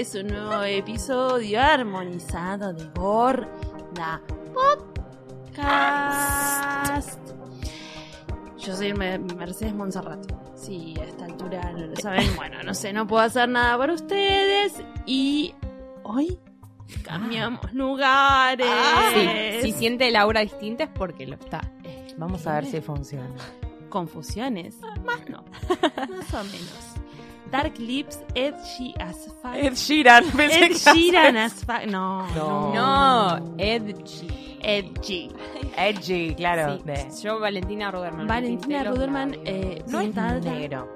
Es un nuevo episodio armonizado de Gorda Podcast. Yo soy Mer- Mercedes Monserrat. Si a esta altura no lo saben, bueno, no sé, no puedo hacer nada para ustedes. Y hoy cambiamos lugares. Sí, si siente el aura distinta es porque lo está. Vamos a ver si funciona. Confusiones. Más no. Más o menos. Dark Lips, Edgy as fuck. Ed Sheeran, pensé Ed Sheeran as fuck. No, No. no. No, Edgy. Edgy. Edgy, claro. Sí, Yo, Valentina Ruderman. Valentina Ruderman, eh, No es pintada- negro.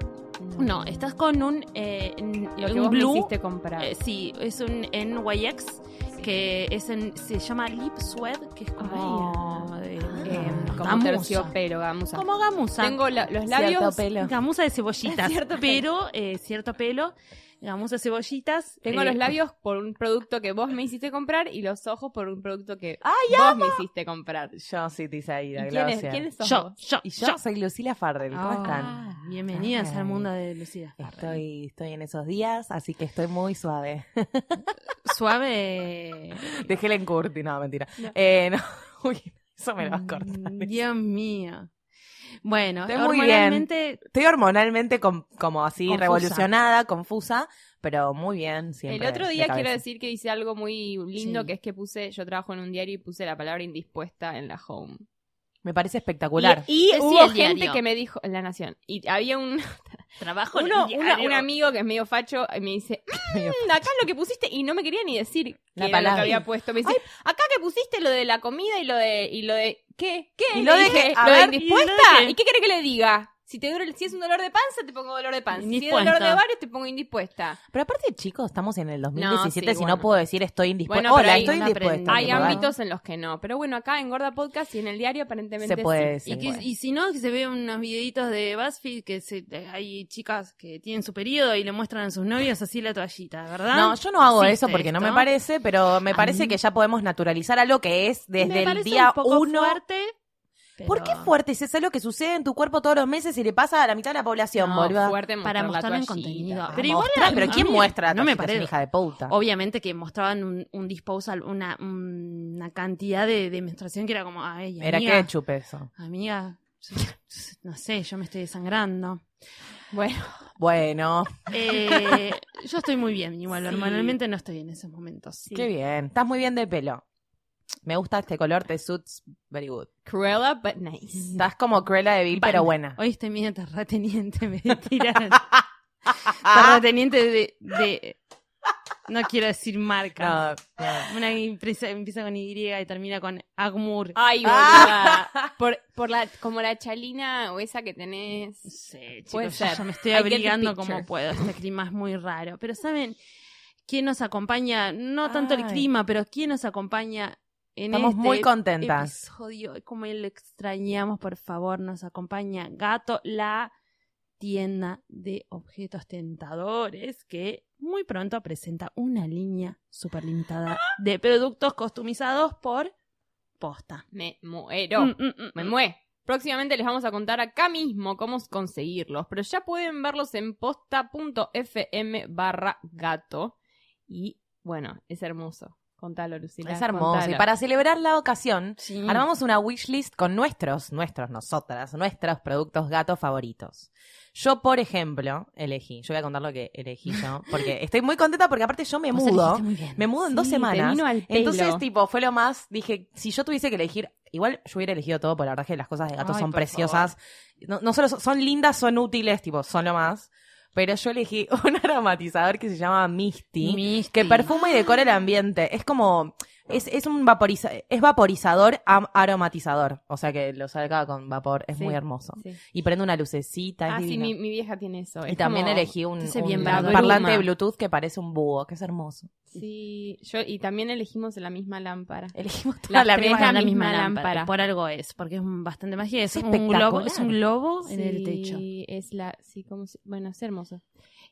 No, estás con un, eh, Lo que un vos me blue. hiciste comprar. eh, sí, es un NYX que es en, se llama Lip Sweat, que es como de, Eh, como gamuza. terciopelo, gamuza. Como gamuza. Tengo la- los Cierto labios. pelo. Gamuza de cebollitas. Cierto pelo. pero eh, cierto pelo. Gamuza de cebollitas. Tengo eh, los labios por un producto que vos me hiciste comprar y los ojos por un producto que ¡Ay, vos me hiciste comprar. Yo sí, Tisaida, ¿Y quién es, gracias. quiénes sos Yo, yo, Y yo, yo. soy Lucila Farrell. ¿Cómo Ah, están? Bienvenidas Ay. al mundo de Lucía. Estoy, estoy en esos días, así que estoy muy suave. Suave. De Helen Curti, no, mentira. No. Eh, no. Uy, eso me lo vas a cortar. Mm, Dios mío. Bueno, Estoy muy bien. hormonalmente Estoy hormonalmente com- como así Confusa. revolucionada, confusa, pero muy bien siempre. El otro día quiero decir que hice algo muy lindo, Sí. que es que puse, yo trabajo en un diario y puse la palabra indispuesta en la home. Me parece espectacular. Y, y Sí, hubo gente diario. que me dijo, en La Nación, y había un, trabajo uno, una- un amigo que es medio facho y me dice, "Mm, acá lo que pusiste, y no me quería ni decir La qué era lo palabra. que había puesto. Me dice, acá que pusiste lo de la comida y lo de, y lo de, ¿qué? ¿Qué? Y lo Le de dije, qué? A ¿lo de ver, indispuesta? ¿y lo de qué? ¿Y qué quiere que le diga? Si, te duele- si es un dolor de panza, te pongo dolor de panza. Si es dolor de ovarios, te pongo indispuesta. Pero aparte, chicos, estamos en el 2017, No, sí, si bueno. no puedo decir estoy indispuesta. Bueno, pero Hola, hay estoy indispuesta. Hay ámbitos en los que no. Pero bueno, acá en Gorda Podcast y en el diario aparentemente Se puede sí. Y, decir. que- y si no, que se ve unos videitos de BuzzFeed que se, hay chicas que tienen su periodo y le muestran a sus novios así la toallita, ¿verdad? No, yo no hago ¿Existe eso porque no me parece, pero me parece mí- que ya podemos naturalizar algo que es Me desde el parece día un poco uno. fuerte. ¿Por qué fuerte? Si es algo que sucede en tu cuerpo todos los meses y le pasa a la mitad de la población, No, boluda. fuerte Para mostrar en contenido. Pero igual mostrar, pero ¿quién mí muestra? no me parece. hija de puta. Obviamente que mostraban un, un disposal, una, una cantidad de, de menstruación que era como, ay, Era amiga, ketchup eso. amiga, no sé, yo me estoy desangrando. Bueno, Bueno, Eh, yo estoy muy bien, igual, Sí. hormonalmente no estoy en esos momentos. qué bien. Estás muy bien de pelo. Me gusta este color, te suits very good. Cruella, but nice. Estás como Cruella de Vil, pero buena. Hoy estoy medio terrateniente, me tiran. Terrateniente de, de- No quiero decir marca. no, no. Una que empieza, con Y y termina con Agmur. Ay, Ah. boluda. Por, por la, como la chalina o esa que tenés. Puede chicos, yo ya me estoy abrigando como puedo. Este clima es muy raro. Pero ¿saben quién nos acompaña? No tanto el clima, pero quién nos acompaña en Estamos este muy contentas. episodio. Como lo extrañamos, por favor, nos acompaña Gato, la tienda de objetos tentadores que muy pronto presenta una línea súper limitada de productos customizados por posta. Me muero. Mm, mm, mm, Me muero. Próximamente les vamos a contar acá mismo cómo conseguirlos, pero ya pueden verlos en posta.fm barra gato. Y bueno, es hermoso. Contalo, Lucila. Es hermoso. contalo. Y para celebrar la ocasión, Sí. armamos una wishlist con nuestros, nuestros, nosotras, nuestros productos gatos favoritos. Yo, por ejemplo, elegí, yo voy a contar lo que elegí yo, porque estoy muy contenta porque aparte yo me Vos mudo, me mudo en dos Sí, semanas. al. Entonces, tipo, fue lo más, dije, si yo tuviese que elegir, igual yo hubiera elegido todo, porque la verdad es que las cosas de gatos Ay, son preciosas. No, no solo son, son lindas, son útiles, tipo, son lo más. Pero yo elegí un aromatizador que se llama Misty, Misty. que perfuma y decora el ambiente. Es como, Es, es un vaporiza es vaporizador aromatizador. O sea que lo saca con vapor. Es Sí, muy hermoso. sí. Y prende una lucecita. Ah, sí, mi, mi vieja tiene eso. Y Es también como- elegí un, bien parlante de. Bluetooth que parece un búho, que es hermoso. Sí, yo, y también elegimos la misma lámpara. Elegimos toda la misma. la misma lámpara. lámpara. Por algo es, porque es bastante mágica. Es, Es un globo, es un globo en el Sí, techo. es la, sí, como si- bueno, es hermoso.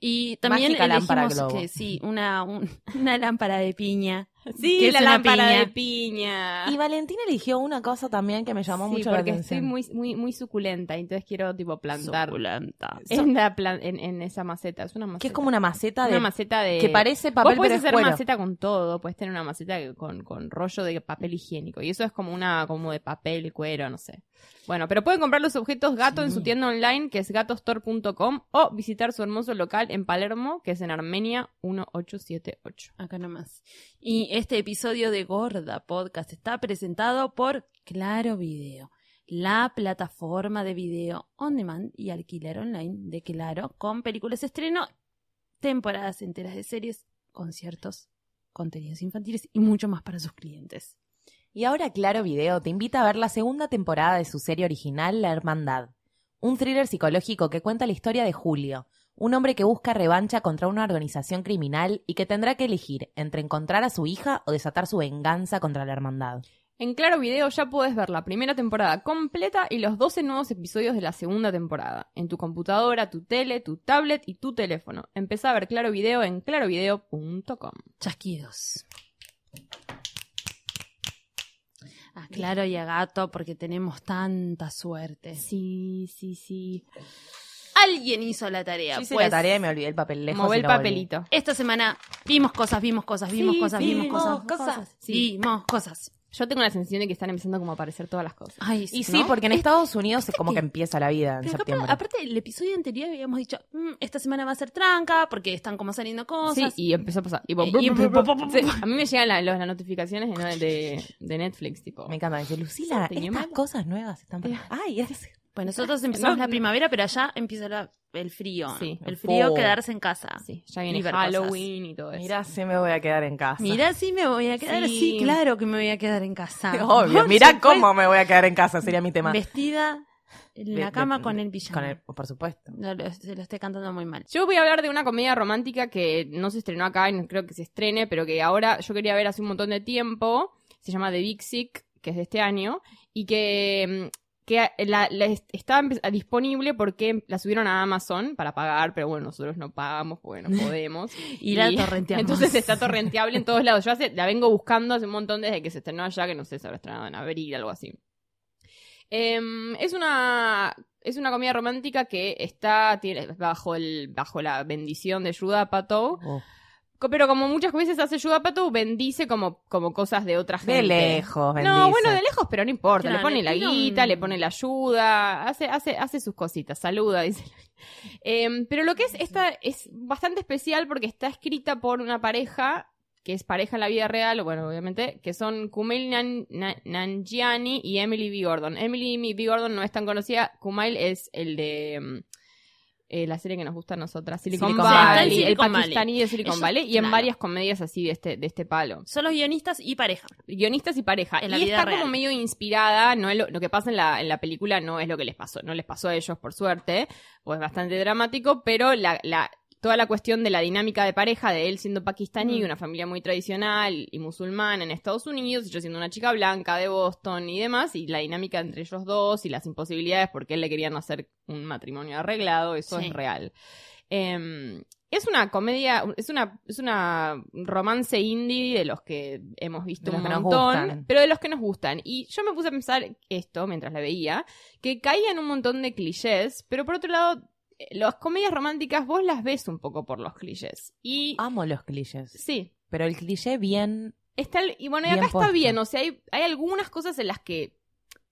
Y también Mágica lámpara elegimos globo. que sí, una, un- una lámpara de piña. Sí, que es la una lámpara piña. de piña. Y Valentina eligió una cosa también que me llamó sí, mucho la porque atención. estoy muy, muy, muy suculenta, entonces quiero tipo plantar Suculenta. en, la plan- en, en esa maceta. Es una maceta. Que es como una maceta de... una maceta de... que parece Vos papel, podés pero hacer cuero. maceta con todo, puedes tener una maceta con, con rollo de papel higiénico. Y eso es como una, como de papel, cuero, no sé. Bueno, pero pueden comprar los objetos gato en su tienda online, que es gatostore.com, o visitar su hermoso local en Palermo, que es en Armenia 1878. Acá nomás. Y este episodio de Gorda Podcast está presentado por Claro Video, la plataforma de video on demand y alquiler online de Claro, con películas de estreno, temporadas enteras de series, conciertos, contenidos infantiles y mucho más para sus clientes. Y ahora Claro Video te invita a ver la segunda temporada de su serie original La Hermandad. Un thriller psicológico que cuenta la historia de Julio, un hombre que busca revancha contra una organización criminal y que tendrá que elegir entre encontrar a su hija o desatar su venganza contra la hermandad. En Claro Video ya puedes ver la primera temporada completa y los 12 nuevos episodios de la segunda temporada. En tu computadora, tu tele, tu tablet y tu teléfono. Empezá a ver Claro Video en clarovideo.com. Chasquidos. A Claro y a Gato porque tenemos tanta suerte. Sí, sí, sí. Alguien hizo la tarea. Yo hice pues. la tarea y me olvidé el papel lejos. El volví. papelito. Esta semana vimos cosas, vimos cosas, vimos Sí, cosas, sí, vimos vimos cosas, cosas. Sí. vimos cosas. Yo tengo la sensación de que están empezando como a aparecer todas las cosas. Ay, Y ¿no? sí, porque en Es- Estados Unidos es como que- que empieza la vida en pero capaz- septiembre. aparte, el episodio anterior habíamos dicho, "Mm, esta semana va a ser tranca porque están como saliendo Sí, cosas. y empezó a pasar. Y, Y- y- Sí, a mí me llegan la- los- las notificaciones de, de- de Netflix, tipo. Me encanta. Dice, Lucila, Sí, estas cosas nuevas están... Sí. Ay, es... Pues nosotros empezamos No, la primavera, pero allá empieza la- el frío. Sí. el frío, Oh. quedarse en casa. Sí, ya viene Y Halloween y todo eso. Mira, sí me voy a quedar en casa. Mira, sí me voy a quedar. Sí. Sí, claro que me voy a quedar en casa. Obvio, Por supuesto. cómo me voy a quedar en casa, sería mi tema. Vestida en De- la cama de- con el pijama. Con el, por supuesto. No, lo- se lo estoy cantando muy mal. Yo voy a hablar de una comedia romántica que no se estrenó acá y no creo que se estrene, pero que ahora yo quería ver hace un montón de tiempo. Se llama The Big Sick, que es de este año, y que, mm, que la, la est- está empe- disponible porque la subieron a Amazon para pagar, pero bueno, nosotros no pagamos porque no podemos. Y la torrenteamos. Entonces está torrenteable en todos lados. Yo hace- la vengo buscando hace un montón desde que se estrenó allá, que no sé, se habrá estrenado en abril, algo así. Em, es una es una comedia romántica que está tiene, bajo el bajo la bendición de Judah Apatow, Oh. Pero como muchas veces hace Apatow bendice como como cosas de otra gente. De lejos, No, bendice. bueno, de lejos, pero no importa. Claro, le pone la un- guita, le pone la ayuda, hace, hace, hace sus cositas, saluda, dice. Em, pero lo que es esta es bastante especial porque está escrita por una pareja que es pareja en la vida real, bueno, obviamente, que son Kumail Nan- Na- Nanjiani y Emily B. Gordon. Emily B. Gordon no es tan conocida, Kumail es el de em, eh, la serie que nos gusta a nosotras, Silicon, Valley, Valley. el Valley. pakistaní de Silicon Ellos- Valley, y en claro. varias comedias así de este, de este palo Son los guionistas y pareja. guionistas y pareja. En la y vida está real. como medio inspirada, no es lo, lo que pasa en la, en la película no es lo que les pasó, no les pasó a ellos por suerte, pues es bastante dramático, pero la, la, toda la cuestión de la dinámica de pareja, de él siendo pakistaní, Mm. una familia muy tradicional y musulmana en Estados Unidos, y yo siendo una chica blanca de Boston y demás, y la dinámica entre ellos dos y las imposibilidades porque él le querían hacer un matrimonio arreglado, eso Sí. es real. Em, es una comedia, es una, es una romance indie de los que hemos visto un montón, gustan. pero de los que nos gustan. Y yo me puse a pensar esto mientras la veía, que caía en un montón de clichés, pero por otro lado, las comedias románticas vos las ves un poco por los clichés. Y Amo los clichés. sí, Pero el cliché bien... está el- y bueno, y Bien acá está bien, o sea, hay, hay algunas cosas en las que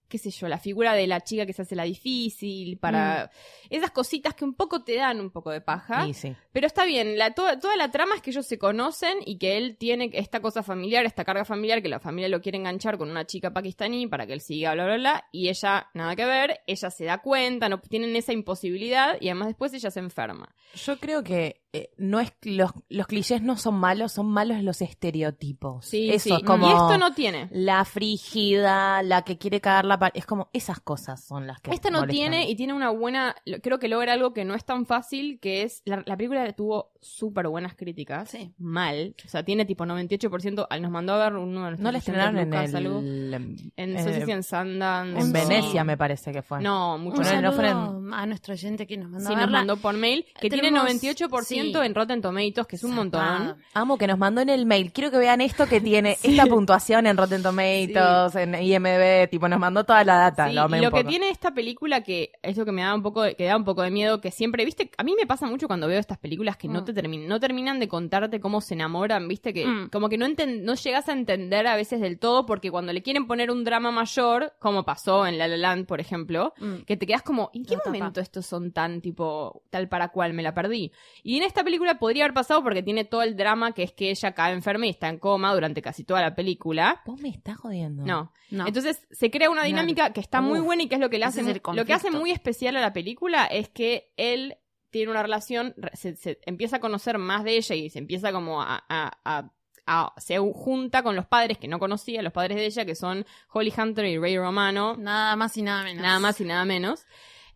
qué sé yo, la figura de la chica que se hace la difícil, para esas cositas que un poco te dan un poco de paja. Sí, sí. Pero está bien, la, toda, toda la trama es que ellos se conocen y que él tiene esta cosa familiar, esta carga familiar, que la familia lo quiere enganchar con una chica pakistaní para que él siga, bla, bla, bla, y ella, nada que ver, ella se da cuenta, no tienen esa imposibilidad y además después ella se enferma. Yo creo que eh, no es los, los clichés no son malos, son malos los estereotipos. Sí, Eso, sí. como Y esto no tiene. la frígida, la que quiere cagar la es como esas cosas son las que Esta no molestan. tiene y tiene una buena, creo que logra algo que no es tan fácil, que es, la, la película tuvo súper buenas críticas, Sí. mal, o sea, tiene tipo 98%, ah, nos mandó a ver uno de nuestros no la estrenaron en el algo. en, en, no sé si en Sundance. en Venecia me parece que fue. No, mucho no fueron- a nuestro oyente que nos mandó Sí, a nos mandó por mail, que tiene Tenemos- 98% sí. en Rotten Tomatoes, que es un montón. Amo que nos mandó en el mail. Quiero que vean esto que tiene esta puntuación en Rotten Tomatoes, en IMDb, tipo nos mandó toda la data. Sí, lo lo que tiene esta película que es lo que me da un poco de, que da un poco de miedo que siempre viste a mí me pasa mucho cuando veo estas películas que no. Te terminan no terminan de contarte cómo se enamoran viste que Mm. como que no enten- no llegas a entender a veces del todo porque cuando le quieren poner un drama mayor como pasó en La La Land por ejemplo Mm. que te quedas como ¿en qué tapa. momento estos son tan tipo tal para cual me la perdí? Y en esta película podría haber pasado porque tiene todo el drama que es que ella cae enferma y está en coma durante casi toda la película. Vos me estás jodiendo. No, No. entonces se crea una dinámica que está muy buena y que es lo que le hace lo que hace muy especial a la película es que él tiene una relación re- se, se empieza a conocer más de ella y se empieza como a, a- a- a- se junta con los padres que no conocía, los padres de ella que son Holly Hunter y Ray Romano, Nada más y nada menos. nada más y nada menos,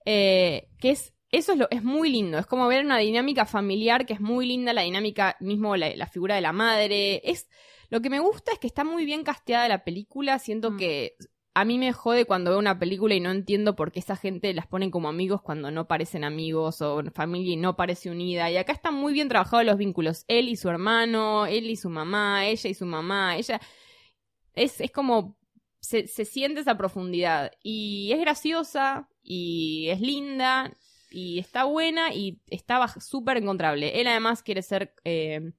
eh, que es eso es lo es muy lindo, es como ver una dinámica familiar que es muy linda, la dinámica mismo la, la figura de la madre, es lo que me gusta es que está muy bien casteada la película, siento Mm. que a mí me jode cuando veo una película y no entiendo por qué esa gente las ponen como amigos cuando no parecen amigos o familia y no parece unida. Y acá están muy bien trabajados los vínculos. Él y su hermano, él y su mamá, ella y su mamá, ella. Es, es como. Se, se siente esa profundidad. Y es graciosa, y es linda, y está buena, y está súper encontrable. Él además quiere ser. Eh,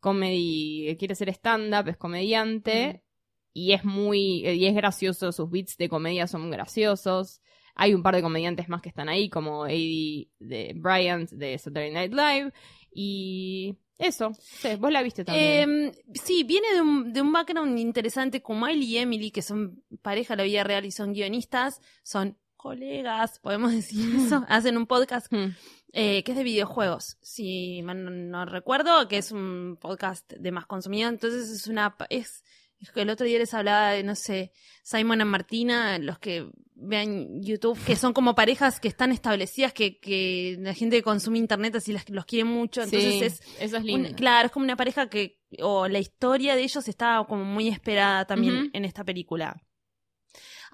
comedy, quiere ser stand-up, es comediante y es muy y es gracioso, sus beats de comedia son graciosos. Hay un par de comediantes más que están ahí, como Eddie de Bryant de Saturday Night Live. Y eso, sí, vos la viste también. Eh, sí, viene de un, de un background interesante como él y Emily, que son pareja en la vida real y son guionistas, son colegas, podemos decir eso, hacen un podcast Hmm. eh, que es de videojuegos, si mal no, no recuerdo, que es un podcast de más consumido, entonces es una, es, el otro día les hablaba de, no sé, Simon y Martina, los que vean YouTube, que son como parejas que están establecidas, que, que la gente que consume internet así las, los quiere mucho, entonces Sí, es eso es un- lindo. claro, es como una pareja que, o la historia de ellos está como muy esperada también en esta película.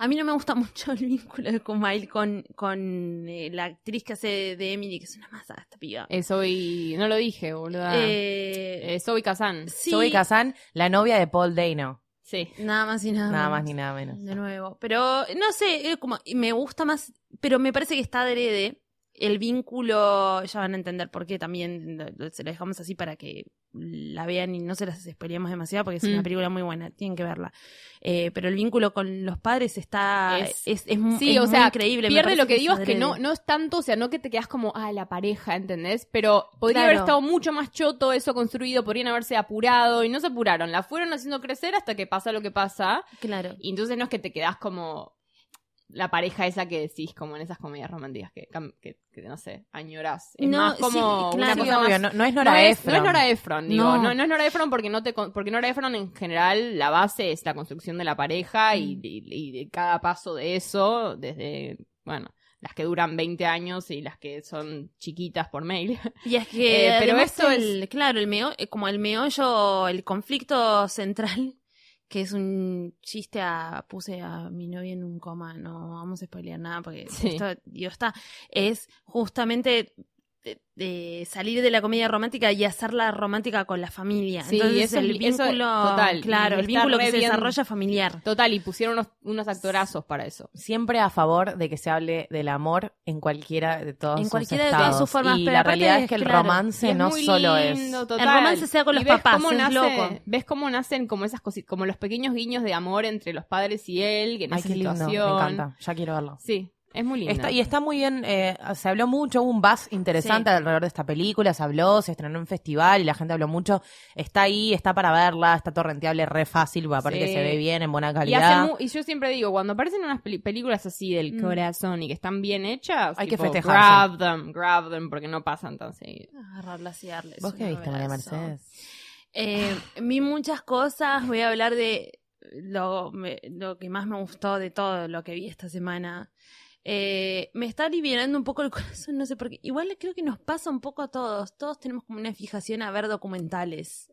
A mí no me gusta mucho el vínculo de Kumail con, con eh, la actriz que hace de Emily, que es una masa esta piba. Eh, Zoe, no lo dije, boluda. Eh, Eh, Zoe Kazan. sí, Zoe Kazan, la novia de Paul Dano. Sí. nada más y nada, Nada más ni nada menos. De nuevo. Pero, no sé, como me gusta más, pero me parece que está adrede. El vínculo, ya van a entender por qué también se lo dejamos así para que la vean y no se las spoileemos demasiado porque es Mm. una película muy buena, tienen que verla. Eh, pero el vínculo con los padres está, Es- es, es, mu- Sí, es o muy sea, increíble. pierde lo que digo es que no, no es tanto, o sea, no que te quedas como, ah, la pareja, ¿entendés? Pero podría Claro. haber estado mucho más choto eso construido, podrían haberse apurado y no se apuraron, la fueron haciendo crecer hasta que pasa lo que pasa Claro. y entonces no es que te quedas como la pareja esa que decís como en esas comedias románticas que, que, que, no sé, añorás. Es No, más sí, como una claro. Sí, cosa obvio, más no, no es no Nora es, Ephron. no es Nora Ephron, digo. No. No. no es Nora Ephron porque, no te, porque Nora Ephron en general la base es la construcción de la pareja y, Mm. y- y de cada paso de eso, desde, bueno, las que duran 20 años y las que son chiquitas por mail. Y es que, Eh, pero esto el, claro, el meo, eh, como el meollo, el conflicto central, que es un chiste a, puse a mi novia en un coma, no vamos a spoilear nada porque Sí. esto, digo, está, es justamente de, de salir de la comedia romántica y hacerla romántica con la familia. Sí, Entonces eso el eso- vínculo, total, claro, el vínculo que se bien- desarrolla familiar. Total, y pusieron unos, unos actorazos para eso. Siempre a favor de que se hable del amor en cualquiera de todos En sus cualquiera de estados. todas sus formas, Y pero la realidad es es que el claro, romance no muy solo lindo, es... total. El romance sea con los ves papás, cómo es nace- loco. Ves cómo nacen como esas cositas, como los pequeños guiños de amor entre los padres y él, que en Ay, esa qué lindo, situación. me encanta, ya quiero verlo. Sí, es muy lindo. Está, y está muy bien, eh, se habló mucho, hubo un buzz interesante Sí. alrededor de esta película, se habló, se estrenó en un festival y la gente habló mucho. Está ahí, está para verla, está torrenteable, re fácil, aparte Sí. que se ve bien, en buena y, calidad. hace mu- y yo siempre digo, cuando aparecen unas películas así del Mm. corazón y que están bien hechas, Hay que tipo, festejarse. Grab them, grab them, porque no pasan tan seguido. Agarrarlas y darles. ¿Vos qué viste, María. Mercedes? Eh, vi muchas cosas, voy a hablar de lo, me- lo que más me gustó de todo lo que vi esta semana. Eh, me está aliviando un poco el corazón, no sé por qué. Igual creo que nos pasa un poco a todos. Todos tenemos como una fijación a ver documentales.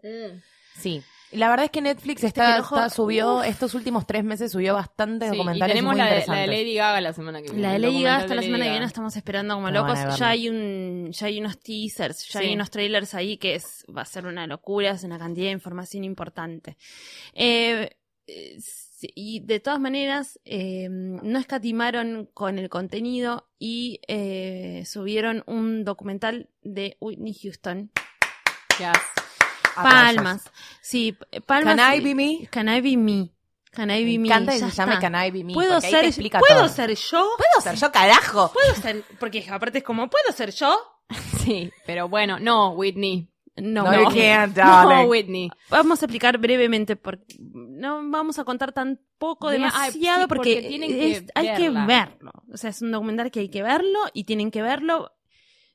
Sí. La verdad es que Netflix está, que el ojo- está- subió, Uf. estos últimos tres meses subió bastantes Sí, y documentales tenemos muy la de, la interesantes. de Lady Gaga la semana que viene. La de Lady Gaga hasta la semana que viene estamos esperando como locos. Ya hay un, ya hay unos teasers, ya Sí. hay unos trailers ahí que es, va a ser una locura, es una cantidad de información importante. Eh, eh, sí, y de todas maneras, eh, no escatimaron con el contenido y eh, subieron un documental de Whitney Houston. Yes. Palmas. Sí, palmas. Can I be me? Can I be me? Can I be Me me? encanta que Ya se llame está. Can I Be Me, ¿Puedo porque ahí te ser, explica ¿puedo todo. ser yo? ¿Puedo ser yo, carajo? ¿Puedo ser? Porque aparte es como, ¿puedo ser yo? Sí, pero bueno, no, Whitney. No, No, no. you can't, No. Whitney. Vamos a explicar brevemente porque no vamos a contar tan poco, demasiado, sí, porque, porque tienen que es- hay que verlo. O sea, es un documental que hay que verlo y tienen que verlo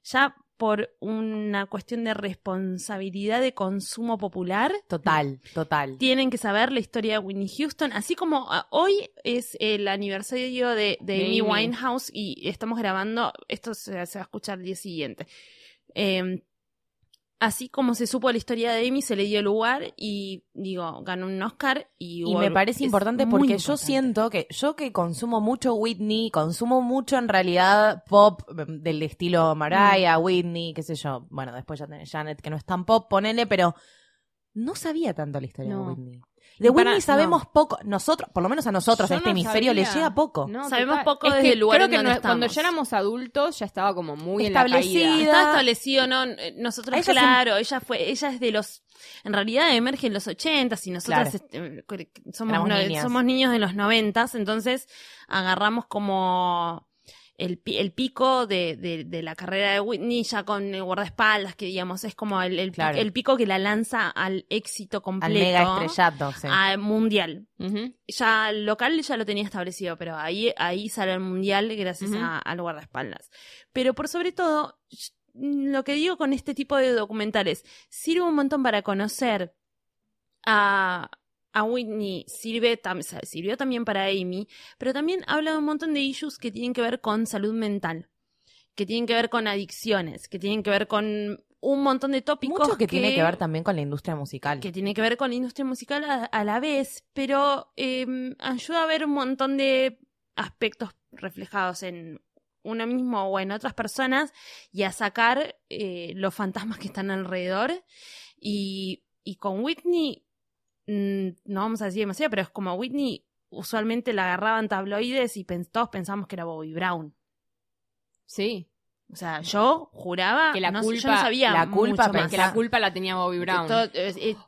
ya por una cuestión de responsabilidad de consumo popular. Total, total. Tienen que saber la historia de Whitney Houston, así como ah, hoy es el aniversario de, de Amy. Winehouse y estamos grabando, esto se, se va a escuchar el día siguiente. Eh, así como se supo la historia de Amy, se le dio lugar y, digo, ganó un Oscar y... Y me parece importante porque yo siento que yo que consumo mucho Whitney, consumo mucho en realidad pop mm, del estilo Mariah, Whitney, qué sé yo. Bueno, después ya tenés Janet, que no es tan pop, ponele, pero no sabía tanto la historia No. de Whitney. De Y para- Whitney sabemos poco, nosotros, por lo menos a nosotros, Yo a este no hemisferio le llega poco. No, Sabemos total. poco Es desde que el lugar creo en que donde no- cuando ya éramos adultos ya estaba como muy en la Establecida. caída. Está establecido, ¿no? Eh, Nosotros, Ella claro, ella fue, ella es de los, en realidad emerge en los ochentas y nosotros Claro. este, eh, somos, no- somos niños de los noventas, entonces agarramos como el, el pico de, de, de la carrera de Whitney ya con el guardaespaldas, que digamos es como el, el, pi- Claro. el pico que la lanza al éxito Al completo. mega estrellato, sí. al mundial. Ya el local ya lo tenía establecido, pero ahí, ahí sale el mundial gracias a- al guardaespaldas. Pero por sobre todo, lo que digo con este tipo de documentales, sirve un montón para conocer a, a Whitney, sirve tam- sirvió también para Amy, pero también habla de un montón de issues que tienen que ver con salud mental, que tienen que ver con adicciones, que tienen que ver con un montón de tópicos Mucho que, tiene que ver también con la industria musical. que tiene que ver con la industria musical a, a la vez, pero eh, ayuda a ver un montón de aspectos reflejados en uno mismo o en otras personas y a sacar eh, los fantasmas que están alrededor. Y, y con Whitney, mm, no vamos a decir demasiado, pero es como Whitney usualmente la agarraban tabloides y pens- todos pensamos que era Bobby Brown. Sí. O sea, yo juraba Que la no, sé, yo culpa- no sabía la culpa mucho más. Que la culpa la tenía Bobby Brown. Todo-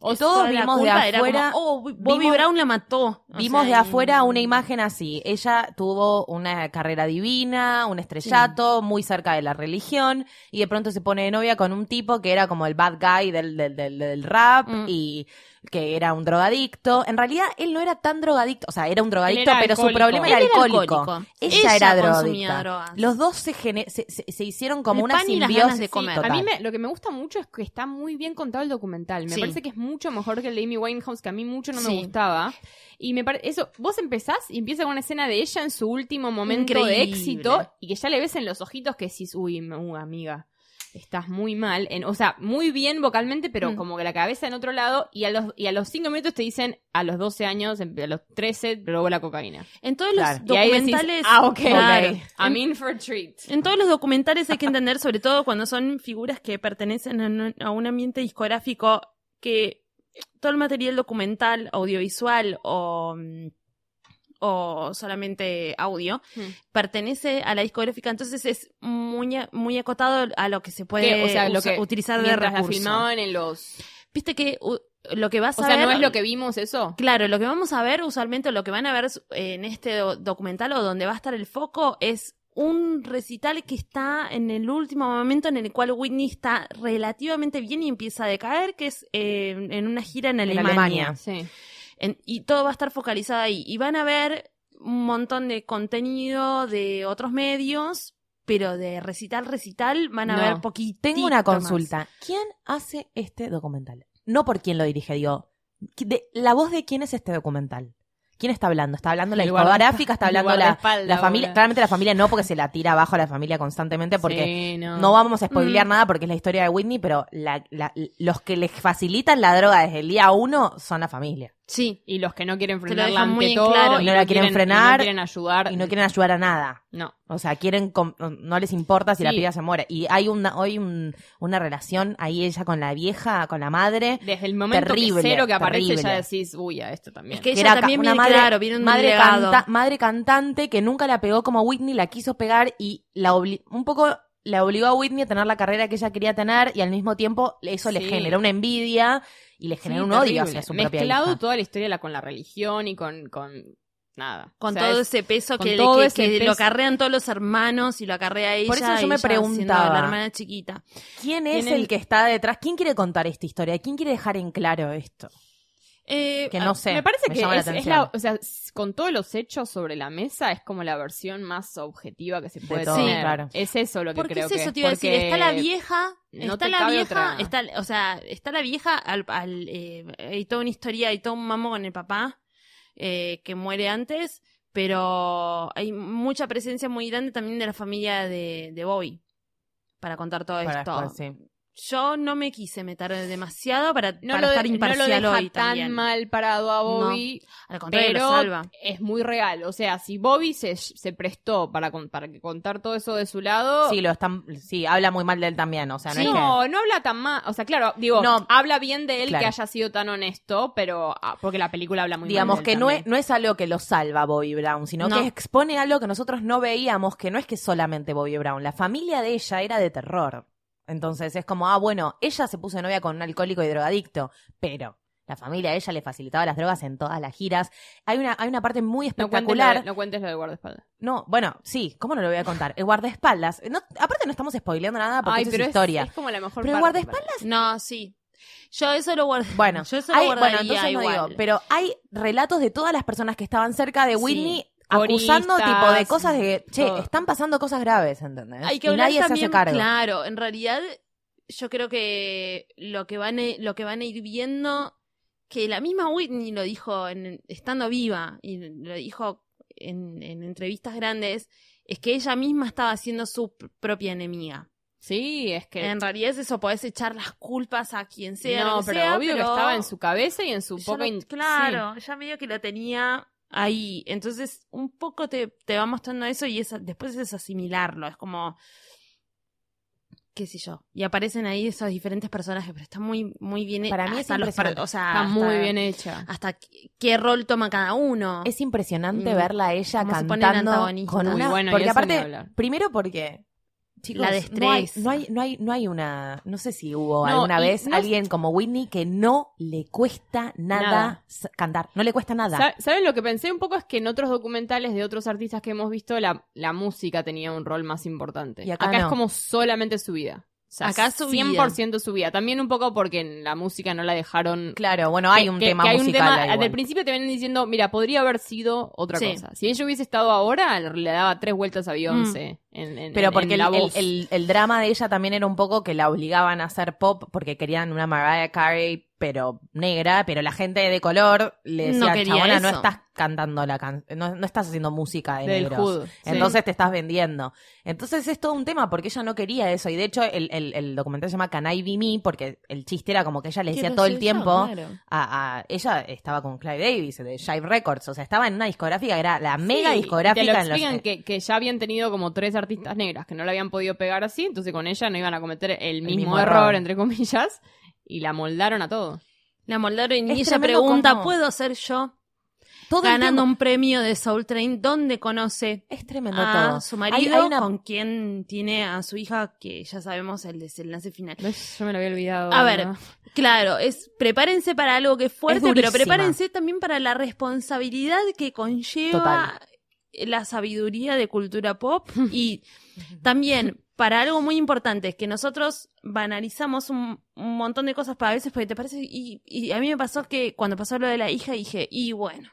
O todos vimos de culpa era afuera- como, oh, Bobby vimos- Brown la mató. O Vimos sea, de afuera una imagen así. Ella tuvo una carrera divina, un estrellato, muy cerca de la religión, y de pronto se pone de novia con un tipo que era como el bad guy del, del, del, del rap Mm. y que era un drogadicto. En realidad, él no era tan drogadicto, o sea, era un drogadicto, era pero su problema Él era era alcohólico. alcohólico. Ella, Ella era consumía drogadicta. drogas. Los dos se, se, se- se hicieron como El una pan y las simbiosis. ganas de comer. total. A mí me- lo que me gusta mucho es que está muy bien contado el documental. Me Sí. parece que es mucho mejor que el de Amy Winehouse, que a mí mucho no me gustaba. Y me parece, eso, vos empezás y empieza con una escena de ella en su último momento de éxito y que ya le ves en los ojitos que decís, uy, m- uh, amiga. Estás muy mal, en, o sea, muy bien vocalmente, pero Mm. como que la cabeza en otro lado, y a los, y a los 5 minutos te dicen a los 12 años, a los 13, probó la cocaína. En todos Claro. los Y ahí decís, documentales. ah, ok, Claro. I'm in for a treat. En todos los documentales hay que entender, sobre todo cuando son figuras que pertenecen a un, a un ambiente discográfico, que todo el material documental, audiovisual o, mm, o solamente audio Hmm. pertenece a la discográfica, entonces es muy, muy acotado a lo que se puede o sea, lo que utilizar de la recurso. filmaban en los... Viste que lo que vas O a sea, ver... ¿no es lo que vimos eso? Claro, lo que vamos a ver, usualmente lo que van a ver en este do- documental o donde va a estar el foco es un recital que está en el último momento en el cual Whitney está relativamente bien y empieza a decaer, que es eh, en una gira en En Alemania. Alemania. Sí. En- y todo va a estar focalizado ahí. Y van a ver un montón de contenido de otros medios, pero de recital, recital, van a No. ver poquito. Tengo una más. consulta. ¿Quién hace este documental? No por quién lo dirige, digo. de- ¿La voz de quién es este documental? ¿Quién está hablando? ¿Está hablando la El discográfica? ¿Está hablando la, la familia? Claramente la familia no, porque se la tira abajo a la familia constantemente, porque Sí, no. no vamos a spoilear Mm. nada porque es la historia de Whitney, pero la- la- los que les facilitan la droga desde el día uno son la familia. Sí. Y los que no quieren frenarla ante todo claro. y No la quieren y frenar, no quieren ayudar. Y no quieren ayudar a nada. No. O sea, quieren com- no les importa si la piba se muere. Y hay una, hoy un- una relación ahí ella con la vieja, con la madre. Desde el momento Terrible, que cero que aparece terrible. ya decís, uy, a esto también. Es que ella era también una viene, madre, claro, viene un madre, canta- madre cantante que nunca la pegó como Whitney, la quiso pegar y la obli- un poco la obligó a Whitney a tener la carrera que ella quería tener y al mismo tiempo eso le Sí. generó una envidia y le generó Sí, un odio terrible. hacia su propia Mezclado hija. toda la historia la- con la religión y con, con nada. Con O sea, todo es- ese peso que, todo que- ese que peso. lo acarrean todos los hermanos y lo acarrea ella. Por eso yo me preguntaba. La hermana chiquita. ¿Quién es el que está detrás? ¿Quién quiere contar esta historia? ¿Quién quiere dejar en claro esto? Eh, Que no sé. Me parece que llama la es, la, o sea, con todos los hechos sobre la mesa es como la versión más objetiva que se puede todo, tener. claro. Es eso lo que porque creo es eso, que te iba a decir. Está la vieja. no está la vieja. otra. Está, o sea, está la vieja. Al, al, eh, hay toda una historia, hay todo un mamo con el papá eh, que muere antes. Pero hay mucha presencia muy grande también de la familia de, de Bobby. Para contar todo Para esto. después, sí. Yo no me quise meter demasiado para, no para lo, estar de- no lo imparcial deja hoy tan también. mal parado a Bobby, Al contrario, pero lo salva. es muy real. O sea, si Bobby se, se prestó para, para que contar todo eso de su lado, Sí, lo están, sí, habla muy mal de él también, o sea, no Sí, es que- no, no habla tan mal. O sea, claro, digo, No. habla bien de él Claro. que haya sido tan honesto, pero ah, porque la película habla muy digamos mal de que él no es, no es algo que lo salva Bobby Brown, sino No. que expone algo que nosotros no veíamos, que no es que solamente Bobby Brown, la familia de ella era de terror. Entonces es como, ah, bueno, ella se puso de novia con un alcohólico y drogadicto, pero la familia de ella le facilitaba las drogas en todas las giras. Hay una, hay una parte muy No cuentes, lo espectacular. no cuentes lo de guardaespaldas. No, bueno, sí, ¿cómo no lo voy a contar? El guardaespaldas. No, aparte no estamos spoileando nada porque Ay, eso pero es historia. es como la mejor Pero el guardaespaldas No, sí. Yo eso lo guardé. Bueno, yo eso lo hay, bueno, guardaría entonces no igual. digo, pero hay relatos de todas las personas que estaban cerca de Sí. Coristas, acusando tipo de cosas de que, che, todo. están pasando cosas graves, ¿entendés? Hay que y hablar nadie también, se hace cargo. claro, en realidad yo creo que lo que van a, lo que van a ir viendo que la misma Whitney lo dijo en, estando viva y lo dijo en, en entrevistas grandes es que ella misma estaba siendo su pr- propia enemiga. Sí, es que. En realidad es eso, podés echar las culpas a quien sea. no, pero sea, obvio pero que estaba en su cabeza y en su ya poca. lo- in- claro, ya medio que lo tenía ahí. Entonces, un poco te, te va mostrando eso y es, después es asimilarlo. Es como. qué sé yo. Y aparecen ahí esos diferentes personajes, pero está muy, muy bien Para mí es los o sea, está hasta- muy bien hecha. Hasta qué, qué rol toma cada uno. Es impresionante Mm. verla a ella Cómo se pone el cantando antagonista. con una... bueno, y porque eso aparte, primero porque... Chicos, La no hay, destreza. no hay, no hay, no hay una, no sé si hubo No, alguna vez no- alguien como Whitney que no le cuesta nada, cantar, no le cuesta nada. Sa- ¿Saben lo que pensé un poco? Es que en otros documentales de otros artistas que hemos visto, la, la música tenía un rol más importante. Y acá es no. como solamente su vida. Sea, Acá su vida. 100% su vida. También un poco porque en la música no la dejaron Claro, bueno, hay un que- tema que hay un musical tema- igual. el principio te vienen diciendo, mira, podría haber sido otra Sí. cosa. Si ella hubiese estado ahora, le daba tres vueltas a Beyoncé en, en- Pero porque en el, la el- voz. el- el drama de ella también era un poco que la obligaban a hacer pop porque querían una Mariah Carey pero negra, pero la gente de color le No decía, quería chabona, no eso". estás cantando la canción, no, no estás haciendo música de Del negros. hood, sí. Entonces te estás vendiendo. Entonces es todo un tema porque ella no quería eso. Y de hecho el, el, el documental se llama Can I Be Me porque el chiste era como que ella le decía todo el yo, tiempo claro. a, a- ella estaba con Clive Davis de Jive Records, o sea, estaba en una discográfica que era la mega Sí, discográfica te lo en los explican que, que ya habían tenido como tres artistas negras que no la habían podido pegar así, entonces con ella no iban a cometer el mismo, mismo error, error. entre comillas, y la moldaron a todo. La moldaron y Es ella pregunta, ¿puedo ser yo? todo Ganando un premio de Soul Train, ¿dónde conoce es tremendo a todo. su marido? hay una- Con quien tiene a su hija, que ya sabemos el desenlace final. ¿Ves? Yo me lo había olvidado. A ver, ¿no? Claro, es prepárense para algo que es fuerte, pero prepárense también para la responsabilidad que conlleva la sabiduría de cultura pop y también para algo muy importante, que nosotros banalizamos un, montón de cosas para veces porque te parece y, y a mí me pasó que cuando pasó lo de la hija dije, y bueno,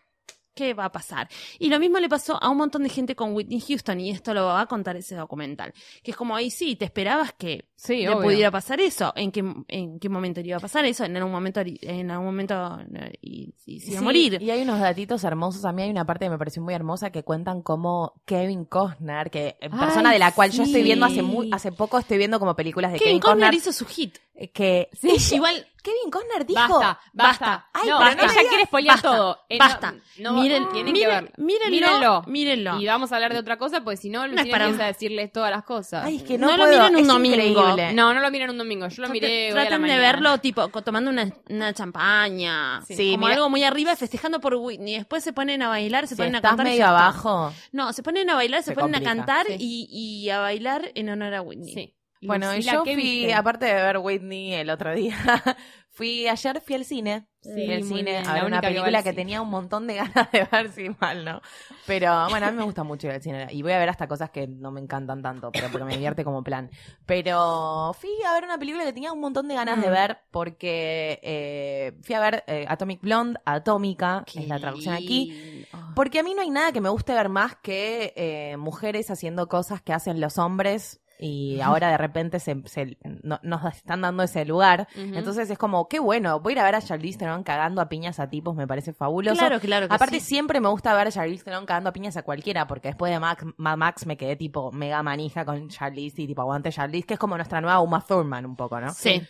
¿qué va a pasar? Y lo mismo le pasó a un montón de gente con Whitney Houston y esto lo va a contar ese documental, que es como ahí sí, te esperabas que Sí, le obvio. pudiera pasar eso. ¿En qué, ¿En qué momento le iba a pasar eso? En algún momento, en algún momento y, y se iba a morir. Y hay unos datitos hermosos. A mí hay una parte que me pareció muy hermosa que cuentan cómo Kevin Costner, que eh, persona de la cual yo estoy viendo hace muy, hace poco estoy viendo como películas de Kevin Kevin, Costner hizo su hit. que Sí, igual. Kevin Costner dijo Basta, basta. basta. Ay, no, pero no ella digas- quiere spoilear basta, todo. Eh, basta. No, no, miren, tienen que ver. mírenlo, Mírenlo. mírenlo. Y vamos a hablar de otra cosa, pues si no, es para- empieza a decirles todas las cosas. Ay, es que No no, lo miren un es domingo. increíble. No, no lo miren un domingo. Yo lo Traten- miré hoy a la traten de mañana. verlo tipo tomando una, una champaña, Sí, como mira- algo muy arriba, festejando por Whitney. Después se ponen a bailar, se Si ponen a cantar. medio abajo. No, se ponen a bailar, se, Se ponen complica. a cantar Sí. y, y a bailar en honor a Whitney. Sí. Bueno, y yo ¿qué fui, viste? aparte de ver Whitney el otro día, fui ayer, fui al cine. Sí, fui al cine bien, a ver una que película que, tenía un montón de ganas de ver, si mal, ¿no? Pero bueno, a mí me gusta mucho ir al cine y voy a ver hasta cosas que no me encantan tanto, pero porque me divierte como plan. Pero fui a ver una película que tenía un montón de ganas de Mm. ver porque eh, fui a ver eh, Atomic Blonde, Atómica, es la traducción aquí. Porque a mí no hay nada que me guste ver más que eh, mujeres haciendo cosas que hacen los hombres y ahora de repente se, se- no- nos están dando ese lugar. Entonces es como, qué bueno, voy a ir a ver a Charlize Theron cagando a piñas a tipos, me parece fabuloso. Claro, claro que Aparte sí. siempre me gusta ver a Charlize Theron cagando a piñas a cualquiera, porque después de Max, Mad Max me quedé tipo mega manija con Charlize y tipo aguante Charlize, que es como nuestra nueva Uma Thurman un poco, ¿no? Sí.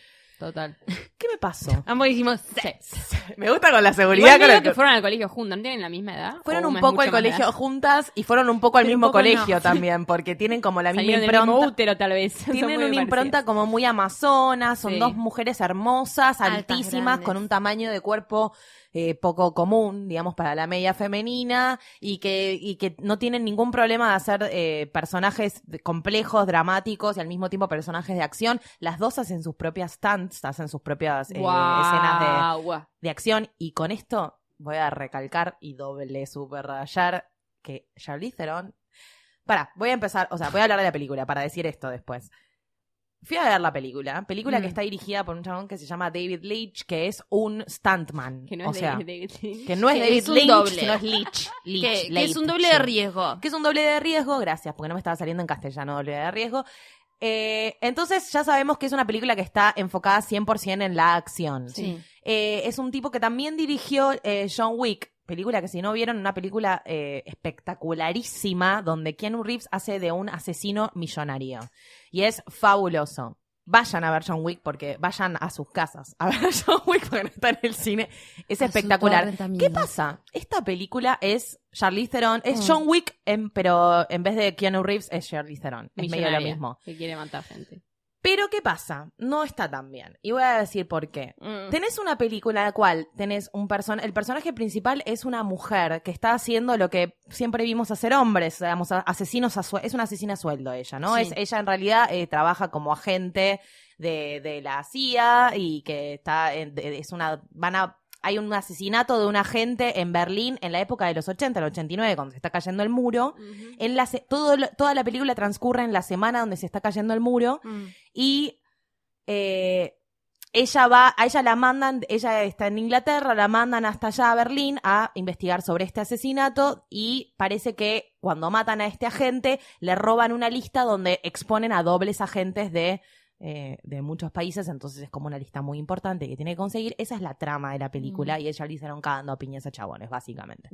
Total. ¿Qué me pasó? Ambos dijimos sí. me gusta con la seguridad. Igual la- que fueron al colegio juntas, ¿no tienen la misma edad? Fueron ¿O un poco al colegio edad? juntas y fueron un poco al Pero mismo poco colegio no. también, porque tienen como la misma Salieron del mismo impronta. útero, tal vez. Tienen una impronta como muy amazona, son Sí. dos mujeres hermosas, Altas, altísimas, grandes. con un tamaño de cuerpo eh, poco común, digamos, para la media femenina, y que, y que no tienen ningún problema de hacer eh, personajes complejos, dramáticos, y al mismo tiempo personajes de acción. Las dos hacen sus propias stunts, hacen sus propias eh, escenas de, de acción. Y con esto voy a recalcar y doble super rayar que Charlize Theron. Para, voy a empezar, o sea, voy a hablar de la película para decir esto después. Fui a ver la película, película Mm. que está dirigida por un chabón que se llama David Leitch, que es un stuntman. Que no o es sea, de, de- que no es que David es un Lynch, doble. sino es Leitch. Leitch, Que, que es Leitch, un doble de riesgo. Que es un doble de riesgo, gracias, porque no me estaba saliendo en castellano doble de riesgo. Eh, entonces ya sabemos que es una película que está enfocada 100% en la acción. Sí. Eh, es un tipo que también dirigió eh, John Wick, película que si no vieron, una película eh, espectacularísima donde Keanu Reeves hace de un asesino millonario. Y es fabuloso. Vayan a ver John Wick porque vayan a sus casas a ver John Wick porque no está en el cine. Es A espectacular. ¿Qué pasa? Esta película es Charlize Theron, es Mm. John Wick, en- pero en vez de Keanu Reeves es Charlize Theron. Es medio lo mismo. Que quiere matar gente. Pero ¿qué pasa? No está tan bien. Y voy a decir por qué. Mm. Tenés una película en la cual tenés un person el personaje principal es una mujer que está haciendo lo que siempre vimos hacer hombres, digamos, asesinos a es una asesina a sueldo ella, ¿no? Sí. Es, ella en realidad eh, trabaja como agente de, de la CIA y que está, en- de- es una, van a, hay un asesinato de un agente en Berlín en la época de los 80, el 89, cuando se está cayendo el muro. En la, se- todo, lo- toda la película transcurre en la semana donde se está cayendo el muro Mm. y eh, ella va, a ella la mandan, ella está en Inglaterra, la mandan hasta allá a Berlín a investigar sobre este asesinato y parece que cuando matan a este agente le roban una lista donde exponen a dobles agentes de eh, de muchos países, entonces es como una lista muy importante que tiene que conseguir. Esa es la trama de la película y ella le hicieron cagando a piñas a chabones, básicamente.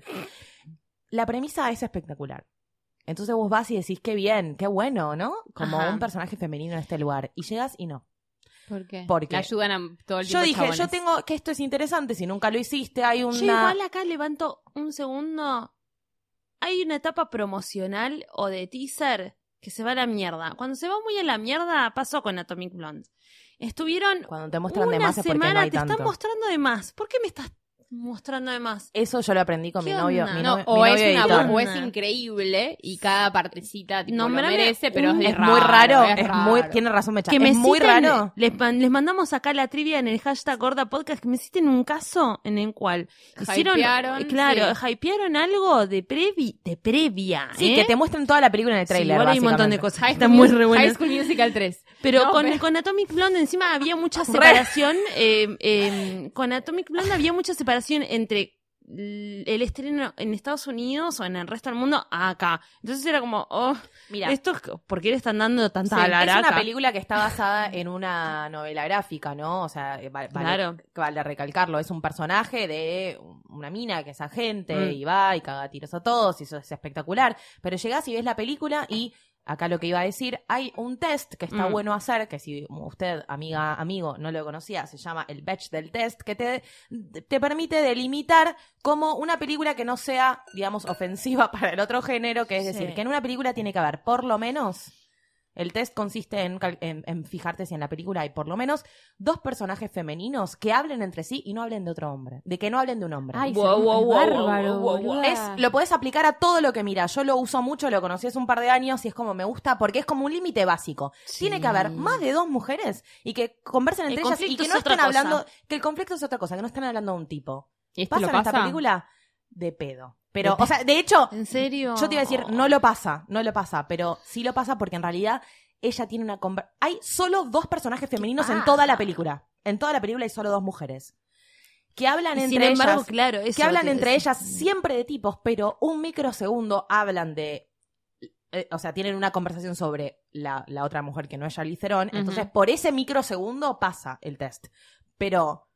La premisa es espectacular. Entonces vos vas y decís, qué bien, qué bueno, ¿no? Como Ajá. un personaje femenino en este lugar. Y llegas y no. ¿Por qué? Porque ayudan a todo el Yo dije, chabones. yo tengo que esto es interesante, si nunca lo hiciste, hay una... Yo igual acá levanto un segundo. Hay una etapa promocional o de teaser que se va a la mierda. Cuando se va muy a la mierda, pasó con Atomic Blonde. Estuvieron Cuando te muestran de una más es porque no semana, hay te tanto. están mostrando de más. ¿Por qué me estás mostrando de más? Eso yo lo aprendí con mi ¿Qué novio. Mi No, novio, o mi es una editor. o es increíble y cada partecita tipo, lo Nombrame merece, pero un- es, Es muy raro, es, es muy, raro. tiene razón Mecha, Que me es muy citen- raro. Les, les mandamos acá la trivia en el hashtag Gorda Podcast que me citen un caso en el cual hicieron, Hypearon, eh, claro, sí. hypearon algo de previ, de previa, Sí, ¿eh? que te muestran toda la película en el Sí, trailer, igual hay un montón de cosas High están muy re buenas. High School Musical 3. Pero No, con, pero- con Atomic Blonde encima había mucha separación. eh, eh, con Atomic Blonde había mucha separación entre el estreno en Estados Unidos o en el resto del mundo acá. Entonces era como, oh, Mira, esto es, ¿por qué le están dando tanta sí, es una película que está basada en una novela gráfica, ¿no? O sea, eh, vale, Claro. vale recalcarlo. Es un personaje de una mina que es agente Mm. y va y caga tiros a todos y eso es espectacular. Pero llegás y ves la película y acá lo que iba a decir, hay un test que está Mm. bueno hacer, que si usted, amiga, amigo, no lo conocía, se llama el batch del test, que te, te permite delimitar como una película que no sea, digamos, ofensiva para el otro género, que es Sí. decir, que en una película tiene que haber por lo menos el test consiste en, cal- en- en fijarte si en la película hay por lo menos dos personajes femeninos que hablen entre sí y no hablen de otro hombre. De que no hablen de un hombre. Ay, Wow, se- wow, es wow, bárbaro, wow, wow, wow. boluda. Es, lo puedes aplicar a todo lo que mira. Yo lo uso mucho, lo conocí hace un par de años y es como me gusta porque es como un límite básico. Sí. Tiene que haber más de dos mujeres y que conversen El entre ellas y que es no otra estén cosa. hablando. Que el conflicto es otra cosa, que no estén hablando de un tipo. ¿Y esto ¿Pasa lo en esta película? De pedo. Pero, o sea, de hecho, ¿En serio? yo te iba a decir, no lo pasa, no lo pasa, pero sí lo pasa porque en realidad ella tiene una Hay solo dos personajes femeninos en toda la película. En toda la película hay solo dos mujeres. Que hablan Y entre sin embargo, ellas. claro, eso que hablan entre ellas siempre de tipos, pero un microsegundo hablan de. eh, o sea, tienen una conversación sobre la, la otra mujer que no es Charlize Theron. Entonces, por ese microsegundo pasa el test. Pero